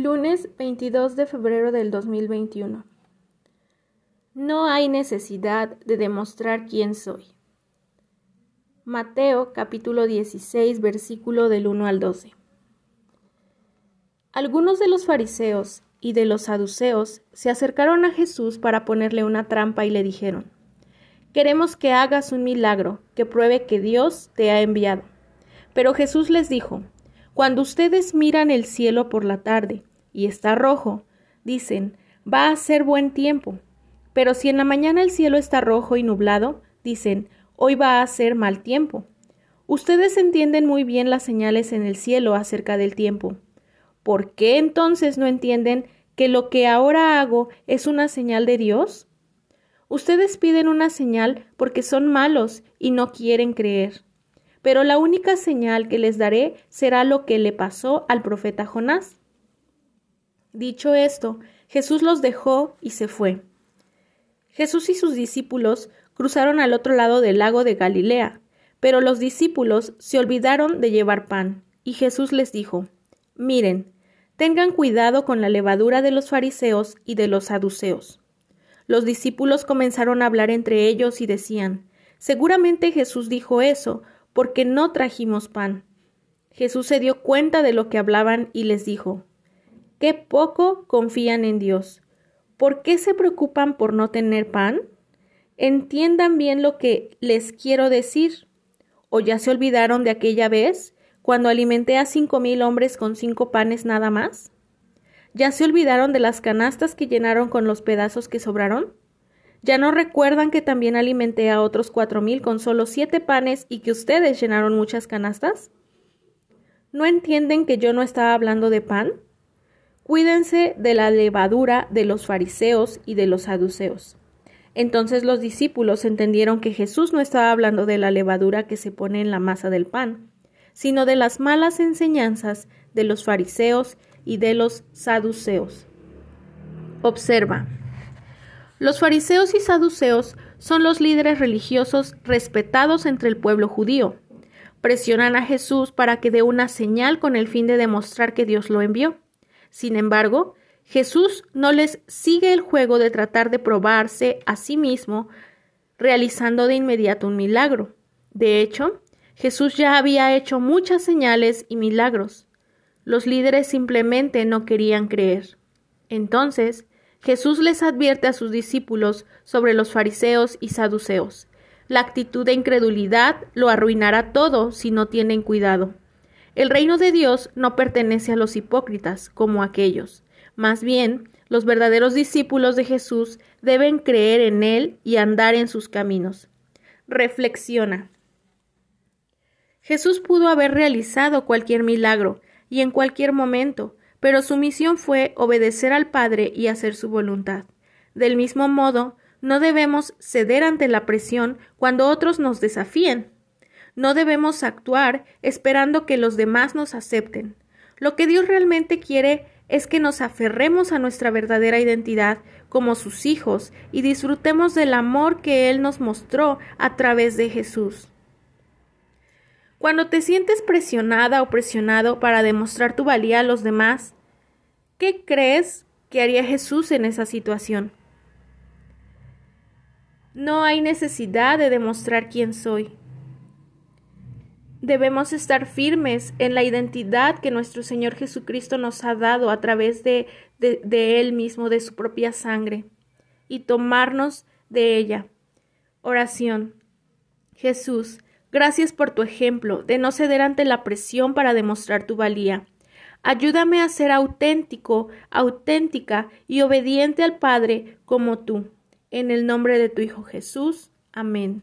Lunes 22 de febrero del 2021. No hay necesidad de demostrar quién soy. Mateo capítulo 16 versículo del 1 al 12. Algunos de los fariseos y de los saduceos se acercaron a Jesús para ponerle una trampa y le dijeron, Queremos que hagas un milagro que pruebe que Dios te ha enviado. Pero Jesús les dijo, Cuando ustedes miran el cielo por la tarde y está rojo, dicen, va a ser buen tiempo. Pero si en la mañana el cielo está rojo y nublado, dicen, hoy va a ser mal tiempo. Ustedes entienden muy bien las señales en el cielo acerca del tiempo. ¿Por qué entonces no entienden que lo que ahora hago es una señal de Dios? Ustedes piden una señal porque son malos y no quieren creer. Pero la única señal que les daré será lo que le pasó al profeta Jonás. Dicho esto, Jesús los dejó y se fue. Jesús y sus discípulos cruzaron al otro lado del lago de Galilea, pero los discípulos se olvidaron de llevar pan, y Jesús les dijo Miren, Tengan cuidado con la levadura de los fariseos y de los saduceos. Los discípulos comenzaron a hablar entre ellos y decían, Seguramente Jesús dijo eso, porque no trajimos pan. Jesús se dio cuenta de lo que hablaban y les dijo, Qué poco confían en Dios. ¿Por qué se preocupan por no tener pan? Entiendan bien lo que les quiero decir. ¿O ya se olvidaron de aquella vez cuando alimenté a cinco mil hombres con cinco panes nada más? ¿Ya se olvidaron de las canastas que llenaron con los pedazos que sobraron? ¿Ya no recuerdan que también alimenté a otros cuatro mil con solo siete panes y que ustedes llenaron muchas canastas? ¿No entienden que yo no estaba hablando de pan? Cuídense de la levadura de los fariseos y de los saduceos. Entonces los discípulos entendieron que Jesús no estaba hablando de la levadura que se pone en la masa del pan, sino de las malas enseñanzas de los fariseos y de los saduceos. Observa. Los fariseos y saduceos son los líderes religiosos respetados entre el pueblo judío. Presionan a Jesús para que dé una señal con el fin de demostrar que Dios lo envió. Sin embargo, Jesús no les sigue el juego de tratar de probarse a sí mismo realizando de inmediato un milagro. De hecho, Jesús ya había hecho muchas señales y milagros. Los líderes simplemente no querían creer. Entonces, Jesús les advierte a sus discípulos sobre los fariseos y saduceos. La actitud de incredulidad lo arruinará todo si no tienen cuidado. El reino de Dios no pertenece a los hipócritas como aquellos. Más bien, los verdaderos discípulos de Jesús deben creer en Él y andar en sus caminos. Reflexiona. Jesús pudo haber realizado cualquier milagro y en cualquier momento, pero su misión fue obedecer al Padre y hacer su voluntad. Del mismo modo, no debemos ceder ante la presión cuando otros nos desafíen. No debemos actuar esperando que los demás nos acepten. Lo que Dios realmente quiere es que nos aferremos a nuestra verdadera identidad como sus hijos y disfrutemos del amor que Él nos mostró a través de Jesús. Cuando te sientes presionada o presionado para demostrar tu valía a los demás, ¿qué crees que haría Jesús en esa situación? No hay necesidad de demostrar quién soy. Debemos estar firmes en la identidad que nuestro Señor Jesucristo nos ha dado a través de, de, Él mismo, de su propia sangre, y tomarnos de ella. Oración. Jesús, Gracias por tu ejemplo de no ceder ante la presión para demostrar tu valía. Ayúdame a ser auténtico, auténtica y obediente al Padre como tú. En el nombre de tu Hijo Jesús. Amén.